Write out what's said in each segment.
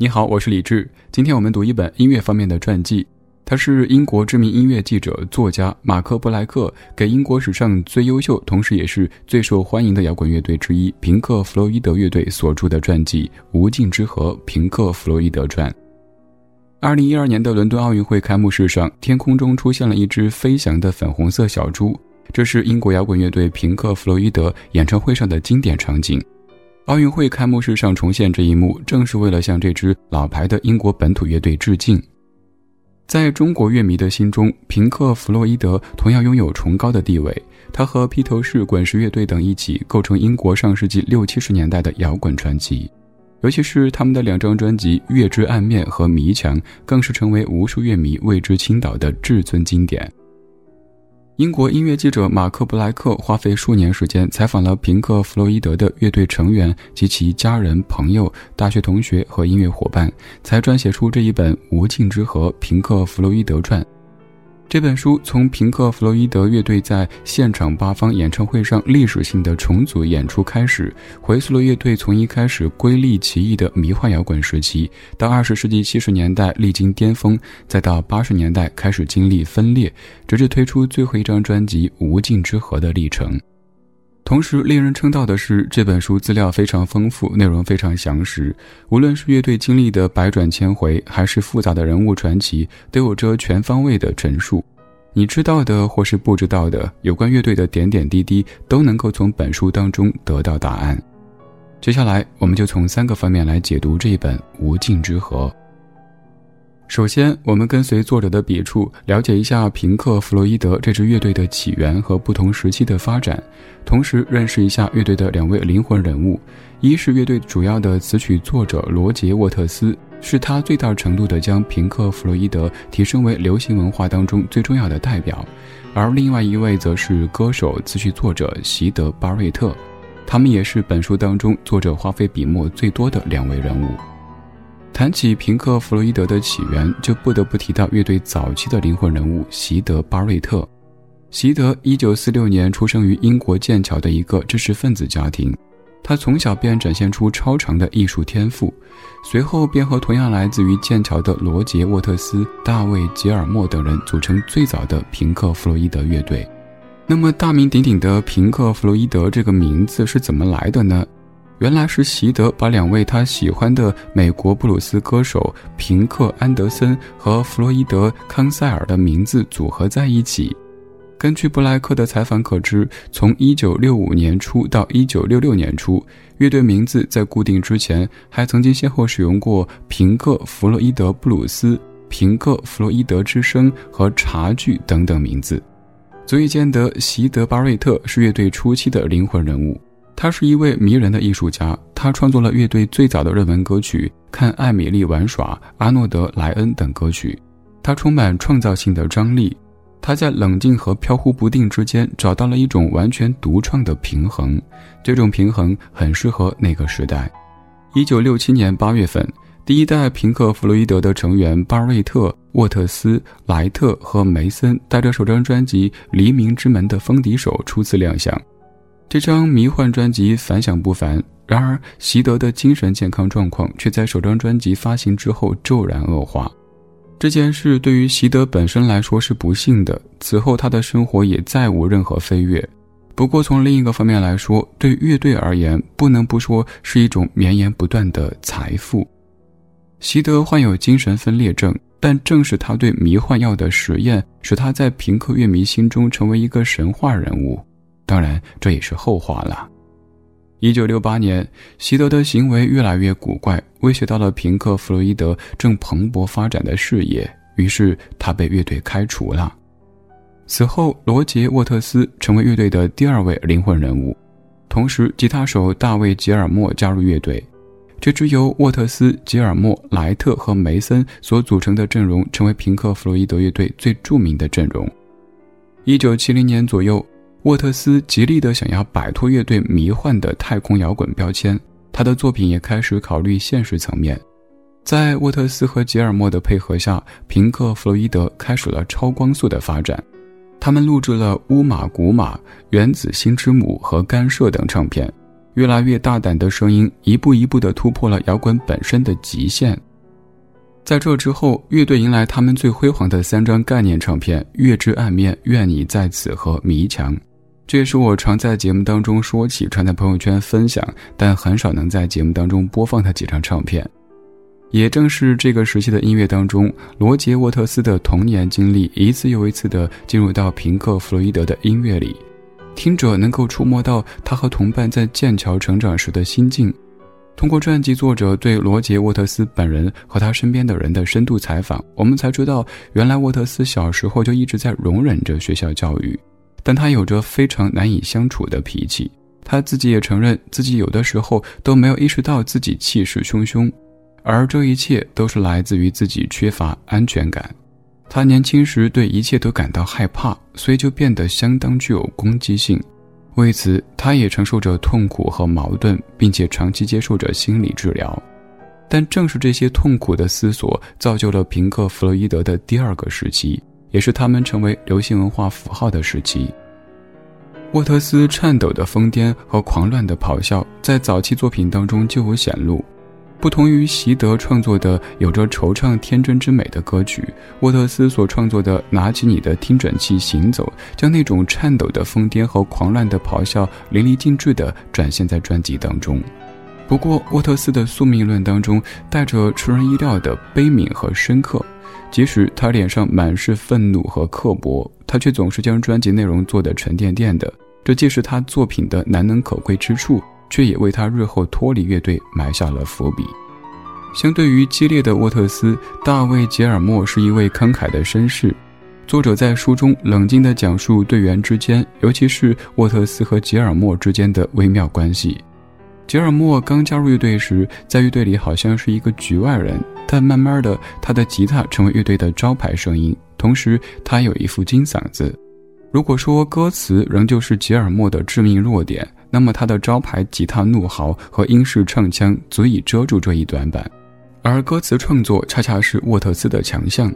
你好，我是李志。今天我们读一本音乐方面的传记，他是英国知名音乐记者、作家马克·布莱克给英国史上最优秀，同时也是最受欢迎的摇滚乐队之一——平克·弗洛伊德乐队所著的传记《无尽之河：平克·弗洛伊德传》。二零一二年的伦敦奥运会开幕式上，天空中出现了一只飞翔的粉红色小猪，这是英国摇滚乐队平克·弗洛伊德演唱会上的经典场景。奥运会开幕式上重现这一幕，正是为了向这支老牌的英国本土乐队致敬。在中国乐迷的心中，平克·弗洛伊德同样拥有崇高的地位。他和披头士、滚石乐队等一起构成英国上世纪六七十年代的摇滚传奇，尤其是他们的两张专辑《月之暗面》和《迷墙》，更是成为无数乐迷为之倾倒的至尊经典。英国音乐记者马克·布莱克花费数年时间采访了平克·弗洛伊德的乐队成员及其家人、朋友、大学同学和音乐伙伴，才撰写出这一本《无尽之河：平克·弗洛伊德传》。这本书从平克·弗洛伊德乐队在现场八方演唱会上历史性的重组演出开始，回溯了乐队从一开始瑰丽奇异的迷幻摇滚时期，到二十世纪七十年代历经巅峰，再到八十年代开始经历分裂，直至推出最后一张专辑《无尽之河》的历程。同时，令人称道的是，这本书资料非常丰富，内容非常详实。无论是乐队经历的百转千回，还是复杂的人物传奇，都有着全方位的陈述。你知道的或是不知道的有关乐队的点点滴滴，都能够从本书当中得到答案。接下来，我们就从三个方面来解读这一本《无尽之河》。首先，我们跟随作者的笔触，了解一下平克·弗洛伊德这支乐队的起源和不同时期的发展，同时认识一下乐队的两位灵魂人物：一是乐队主要的词曲作者罗杰·沃特斯，是他最大程度地将平克·弗洛伊德提升为流行文化当中最重要的代表；而另外一位则是歌手、词曲作者席德·巴瑞特，他们也是本书当中作者花费笔墨最多的两位人物。谈起平克·弗洛伊德的起源，就不得不提到乐队早期的灵魂人物席德·巴瑞特。席德1946年出生于英国剑桥的一个知识分子家庭，他从小便展现出超长的艺术天赋，随后便和同样来自于剑桥的罗杰·沃特斯、大卫·吉尔莫等人组成最早的平克·弗洛伊德乐队。那么，大名鼎鼎的平克·弗洛伊德这个名字是怎么来的呢？原来是席德把两位他喜欢的美国布鲁斯歌手平克·安德森和弗洛伊德·康塞尔的名字组合在一起。根据布莱克的采访可知，从1965年初到1966年初，乐队名字在固定之前，还曾经先后使用过平克·弗洛伊德布鲁斯、平克·弗洛伊德之声和茶具等等名字，足以见得席德·巴瑞特是乐队初期的灵魂人物。他是一位迷人的艺术家，他创作了乐队最早的热门歌曲《看艾米丽玩耍》《阿诺德·莱恩》等歌曲。他充满创造性的张力，他在冷静和飘忽不定之间找到了一种完全独创的平衡，这种平衡很适合那个时代。一九六七年八月份，第一代平克·弗洛伊德的成员巴瑞特、沃特斯、莱特和梅森带着首张专辑《黎明之门》的风笛手初次亮相。这张迷幻专辑反响不凡，然而席德的精神健康状况却在首张专辑发行之后骤然恶化。这件事对于席德本身来说是不幸的，此后他的生活也再无任何飞跃。不过从另一个方面来说，对乐队而言，不能不说是一种绵延不断的财富。席德患有精神分裂症，但正是他对迷幻药的实验，使他在平克乐迷心中成为一个神话人物。当然，这也是后话了。一九六八年，席德的行为越来越古怪，威胁到了平克·弗洛伊德正蓬勃发展的事业，于是他被乐队开除了。此后，罗杰·沃特斯成为乐队的第二位灵魂人物，同时，吉他手大卫·吉尔莫加入乐队。这支由沃特斯、吉尔莫、莱特和梅森所组成的阵容，成为平克·弗洛伊德乐队最著名的阵容。一九七零年左右。沃特斯极力地想要摆脱乐队迷幻的太空摇滚标签，他的作品也开始考虑现实层面。在沃特斯和吉尔莫的配合下，平克·弗洛伊德开始了超光速的发展。他们录制了《乌马古马》《原子星之母》和《干涉》等唱片，越来越大胆的声音一步一步地突破了摇滚本身的极限，在这之后，乐队迎来他们最辉煌的三张概念唱片《月之暗面》《愿你在此》和《迷墙》。这也是我常在节目当中说起、传在朋友圈分享，但很少能在节目当中播放的几张唱片。也正是这个时期的音乐当中，罗杰·沃特斯的童年经历一次又一次地进入到平克·弗洛伊德的音乐里，听者能够触摸到他和同伴在剑桥成长时的心境。通过传记作者对罗杰·沃特斯本人和他身边的人的深度采访，我们才知道，原来沃特斯小时候就一直在容忍着学校教育。但他有着非常难以相处的脾气，他自己也承认自己有的时候都没有意识到自己气势汹汹，而这一切都是来自于自己缺乏安全感。他年轻时对一切都感到害怕，所以就变得相当具有攻击性。为此，他也承受着痛苦和矛盾，并且长期接受着心理治疗。但正是这些痛苦的思索，造就了平克·弗洛伊德的第二个时期。也是他们成为流行文化符号的时期。沃特斯颤抖的疯癫和狂乱的咆哮，在早期作品当中就有显露。不同于席德创作的有着惆怅天真之美的歌曲，沃特斯所创作的《拿起你的听诊器行走》，将那种颤抖的疯癫和狂乱的咆哮淋漓尽致地展现在专辑当中。不过，沃特斯的宿命论当中带着出人意料的悲悯和深刻。即使他脸上满是愤怒和刻薄，他却总是将专辑内容做得沉甸甸的。这既是他作品的难能可贵之处，却也为他日后脱离乐队埋下了伏笔。相对于激烈的沃特斯，大卫·吉尔莫是一位慷慨的绅士。作者在书中冷静地讲述队员之间，尤其是沃特斯和吉尔莫之间的微妙关系。吉尔莫刚加入乐队时，在乐队里好像是一个局外人，但慢慢的，他的吉他成为乐队的招牌声音。同时，他有一副金嗓子。如果说歌词仍旧是吉尔莫的致命弱点，那么他的招牌吉他怒嚎和英式唱腔足以遮住这一短板，而歌词创作恰恰是沃特斯的强项。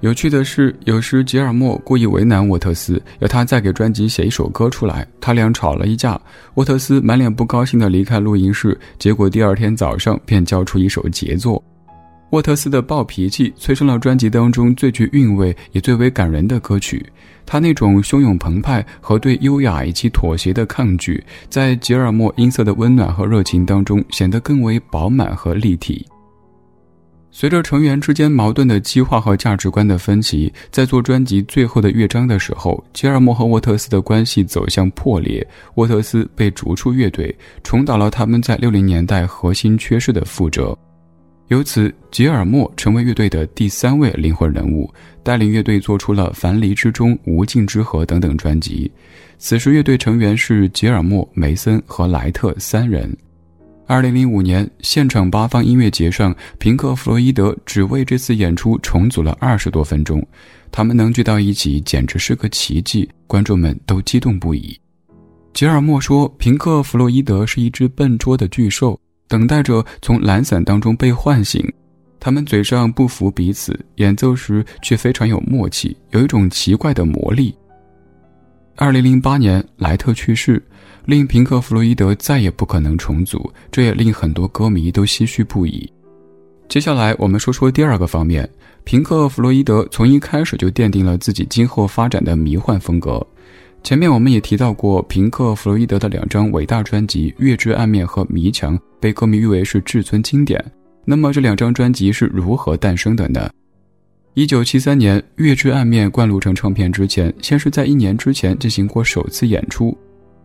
有趣的是，有时吉尔莫故意为难沃特斯，要他再给专辑写一首歌出来。他俩吵了一架，沃特斯满脸不高兴地离开录音室，结果第二天早上便交出一首杰作。沃特斯的暴脾气催生了专辑当中最具韵味也最为感人的歌曲。他那种汹涌澎湃和对优雅以及妥协的抗拒，在吉尔莫音色的温暖和热情当中显得更为饱满和立体。随着成员之间矛盾的激化和价值观的分歧，在做专辑最后的乐章的时候，吉尔莫和沃特斯的关系走向破裂，沃特斯被逐出乐队，重蹈了他们在六零年代核心缺失的覆辙。由此，吉尔莫成为乐队的第三位灵魂人物，带领乐队做出了《樊篱之中》《无尽之河》等等专辑。此时，乐队成员是吉尔莫、梅森和莱特三人。二零零五年，现场八方音乐节上，平克·弗洛伊德只为这次演出重组了二十多分钟。他们能聚到一起，简直是个奇迹，观众们都激动不已。吉尔莫说：“平克·弗洛伊德是一只笨拙的巨兽，等待着从懒散当中被唤醒。他们嘴上不服彼此，演奏时却非常有默契，有一种奇怪的魔力。”二零零八年，莱特去世。令平克·弗洛伊德再也不可能重组，这也令很多歌迷都唏嘘不已。接下来，我们说说第二个方面。平克·弗洛伊德从一开始就奠定了自己今后发展的迷幻风格。前面我们也提到过，平克·弗洛伊德的两张伟大专辑《月之暗面》和《迷墙》被歌迷誉为是至尊经典。那么，这两张专辑是如何诞生的呢？一九七三年，《月之暗面》灌录成唱片之前，先是在一年之前进行过首次演出。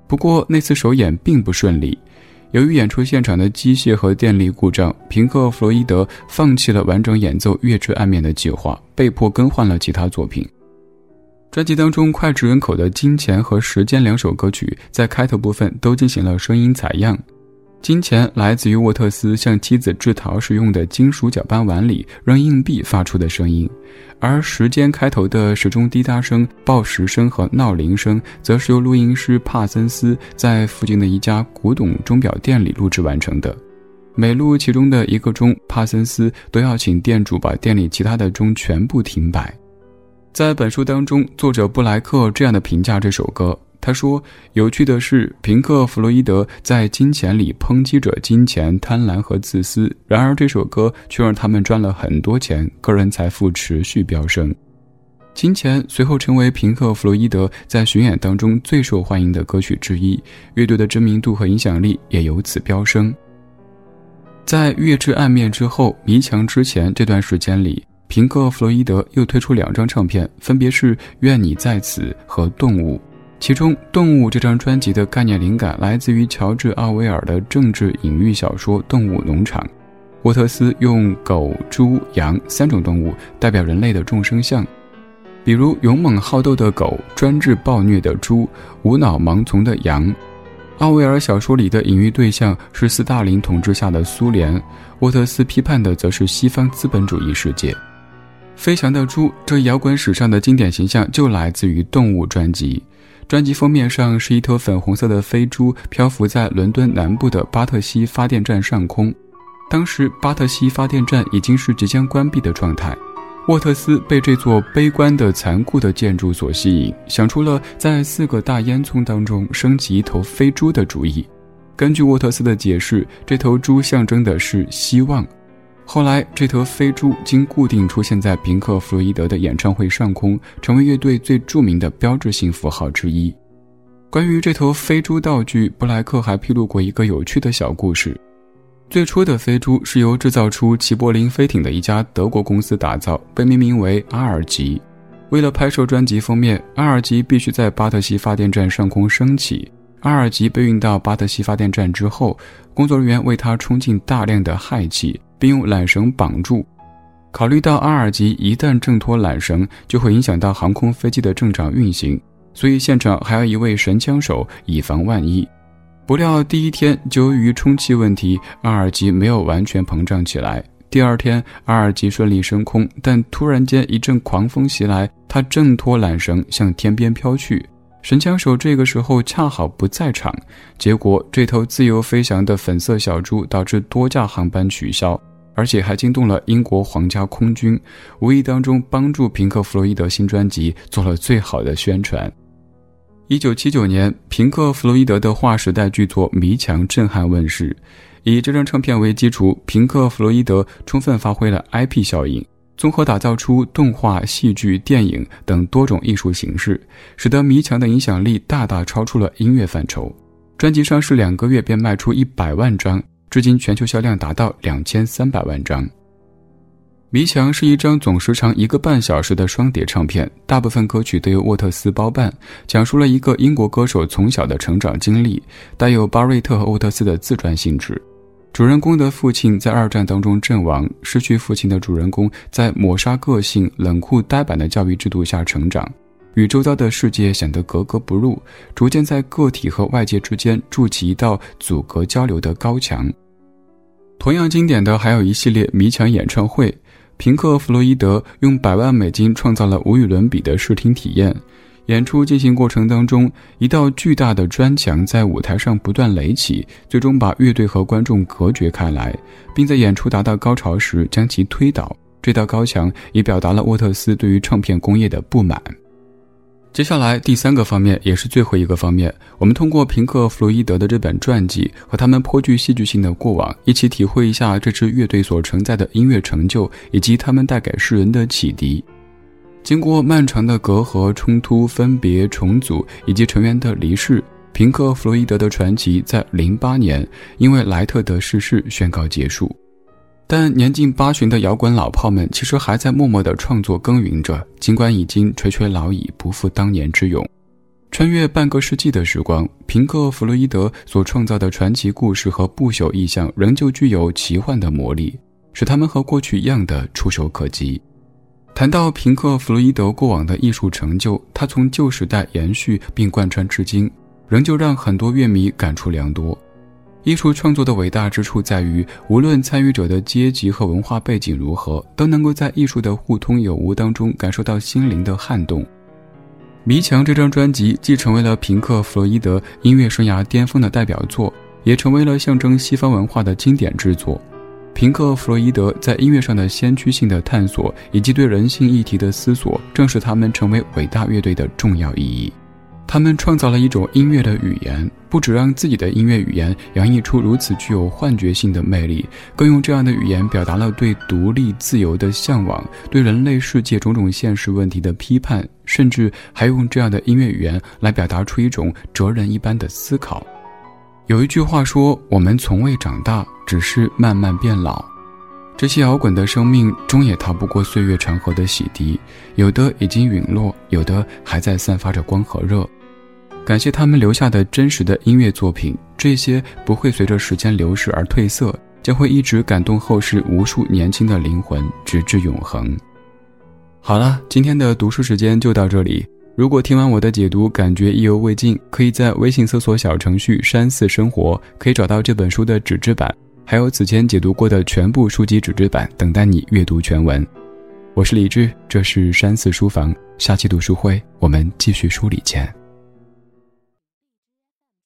不过那次首演并不顺利，由于演出现场的机械和电力故障，平克·弗洛伊德放弃了完整演奏《月之暗面》的计划，被迫更换了其他作品。专辑当中脍炙人口的《金钱》和《时间》两首歌曲，在开头部分都进行了声音采样。金钱来自于沃特斯向妻子制陶时用的金属搅拌碗里扔硬币发出的声音，而时间开头的时钟滴答声、报时声和闹铃声，则是由录音师帕森斯在附近的一家古董钟表店里录制完成的。每录其中的一个钟，帕森斯都要请店主把店里其他的钟全部停摆。在本书当中，作者布莱克这样的评价这首歌。他说：“有趣的是，平克·弗洛伊德在金钱里抨击着金钱、贪婪和自私，然而这首歌却让他们赚了很多钱，个人财富持续飙升。金钱随后成为平克·弗洛伊德在巡演当中最受欢迎的歌曲之一，乐队的知名度和影响力也由此飙升。在《月之暗面》之后，《迷墙》之前这段时间里，平克·弗洛伊德又推出两张唱片，分别是《愿你在此》和《动物》。”其中，《动物》这张专辑的概念灵感来自于乔治·奥威尔的政治隐喻小说《动物农场》。沃特斯用狗、猪、羊三种动物代表人类的众生相，比如勇猛好斗的狗、专制暴虐的猪、无脑盲从的羊。奥威尔小说里的隐喻对象是斯大林统治下的苏联，沃特斯批判的则是西方资本主义世界。飞翔的猪这摇滚史上的经典形象就来自于《动物》专辑。专辑封面上是一头粉红色的飞猪漂浮在伦敦南部的巴特西发电站上空，当时巴特西发电站已经是即将关闭的状态。沃特斯被这座悲观的、残酷的建筑所吸引，想出了在四个大烟囱当中升起一头飞猪的主意。根据沃特斯的解释，这头猪象征的是希望。后来，这头飞猪经固定出现在平克·弗洛伊德的演唱会上空，成为乐队最著名的标志性符号之一。关于这头飞猪道具，布莱克还披露过一个有趣的小故事：最初的飞猪是由制造出齐柏林飞艇的一家德国公司打造，被命名为阿尔吉。为了拍摄专辑封面，阿尔吉必须在巴特西发电站上空升起。阿尔吉被运到巴特西发电站之后，工作人员为它冲进大量的氦气。并用缆绳绑住。考虑到阿尔吉一旦挣脱缆绳，就会影响到航空飞机的正常运行，所以现场还有一位神枪手，以防万一。不料第一天就，由于充气问题，阿尔吉没有完全膨胀起来。第二天，阿尔吉顺利升空，但突然间一阵狂风袭来，他挣脱缆绳向天边飘去。神枪手这个时候恰好不在场，结果这头自由飞翔的粉色小猪导致多架航班取消。而且还惊动了英国皇家空军，无意当中帮助平克·弗洛伊德新专辑做了最好的宣传。一九七九年，平克·弗洛伊德的划时代巨作《迷墙》震撼问世，以这张唱片为基础，平克·弗洛伊德充分发挥了 IP 效应，综合打造出动画、戏剧、电影等多种艺术形式，使得《迷墙》的影响力大大超出了音乐范畴。专辑上市两个月便卖出一百万张。至今全球销量达到两千三百万张。《迷墙》是一张总时长一个半小时的双碟唱片，大部分歌曲都由沃特斯包办，讲述了一个英国歌手从小的成长经历，带有巴瑞特和沃特斯的自传性质。主人公的父亲在二战当中阵亡，失去父亲的主人公在抹杀个性、冷酷呆板的教育制度下成长，与周遭的世界显得格格不入，逐渐在个体和外界之间筑起一道阻隔交流的高墙。同样经典的还有一系列迷墙演唱会，平克·弗洛伊德用百万美金创造了无与伦比的视听体验。演出进行过程当中，一道巨大的砖墙在舞台上不断垒起，最终把乐队和观众隔绝开来，并在演出达到高潮时将其推倒。这道高墙也表达了沃特斯对于唱片工业的不满。接下来第三个方面，也是最后一个方面，我们通过平克·弗洛伊德的这本传记和他们颇具戏剧性的过往，一起体会一下这支乐队所承载的音乐成就，以及他们带给世人的启迪。经过漫长的隔阂、冲突、分别、重组以及成员的离世，平克·弗洛伊德的传奇在零八年因为莱特的逝世宣告结束。但年近八旬的摇滚老炮们其实还在默默地创作耕耘着，尽管已经垂垂老矣，不复当年之勇。穿越半个世纪的时光，平克·弗洛伊德所创造的传奇故事和不朽意象仍旧具有奇幻的魔力，使他们和过去一样的触手可及。谈到平克·弗洛伊德过往的艺术成就，他从旧时代延续并贯穿至今，仍旧让很多乐迷感触良多。艺术创作的伟大之处在于，无论参与者的阶级和文化背景如何，都能够在艺术的互通有无当中感受到心灵的撼动。《迷墙》这张专辑既成为了平克·弗洛伊德音乐生涯巅峰的代表作，也成为了象征西方文化的经典之作。平克·弗洛伊德在音乐上的先驱性的探索以及对人性议题的思索，正是他们成为伟大乐队的重要意义。他们创造了一种音乐的语言，不只让自己的音乐语言洋溢出如此具有幻觉性的魅力，更用这样的语言表达了对独立自由的向往，对人类世界种种现实问题的批判，甚至还用这样的音乐语言来表达出一种哲人一般的思考。有一句话说：“我们从未长大，只是慢慢变老。”这些摇滚的生命终也逃不过岁月长河的洗涤，有的已经陨落，有的还在散发着光和热。感谢他们留下的真实的音乐作品，这些不会随着时间流逝而褪色，将会一直感动后世无数年轻的灵魂，直至永恒。好了，今天的读书时间就到这里。如果听完我的解读感觉意犹未尽，可以在微信搜索小程序“山寺生活”，可以找到这本书的纸质版。还有此前解读过的全部书籍纸质版，等待你阅读全文。我是李志，这是山寺书房，下期读书会我们继续梳理见。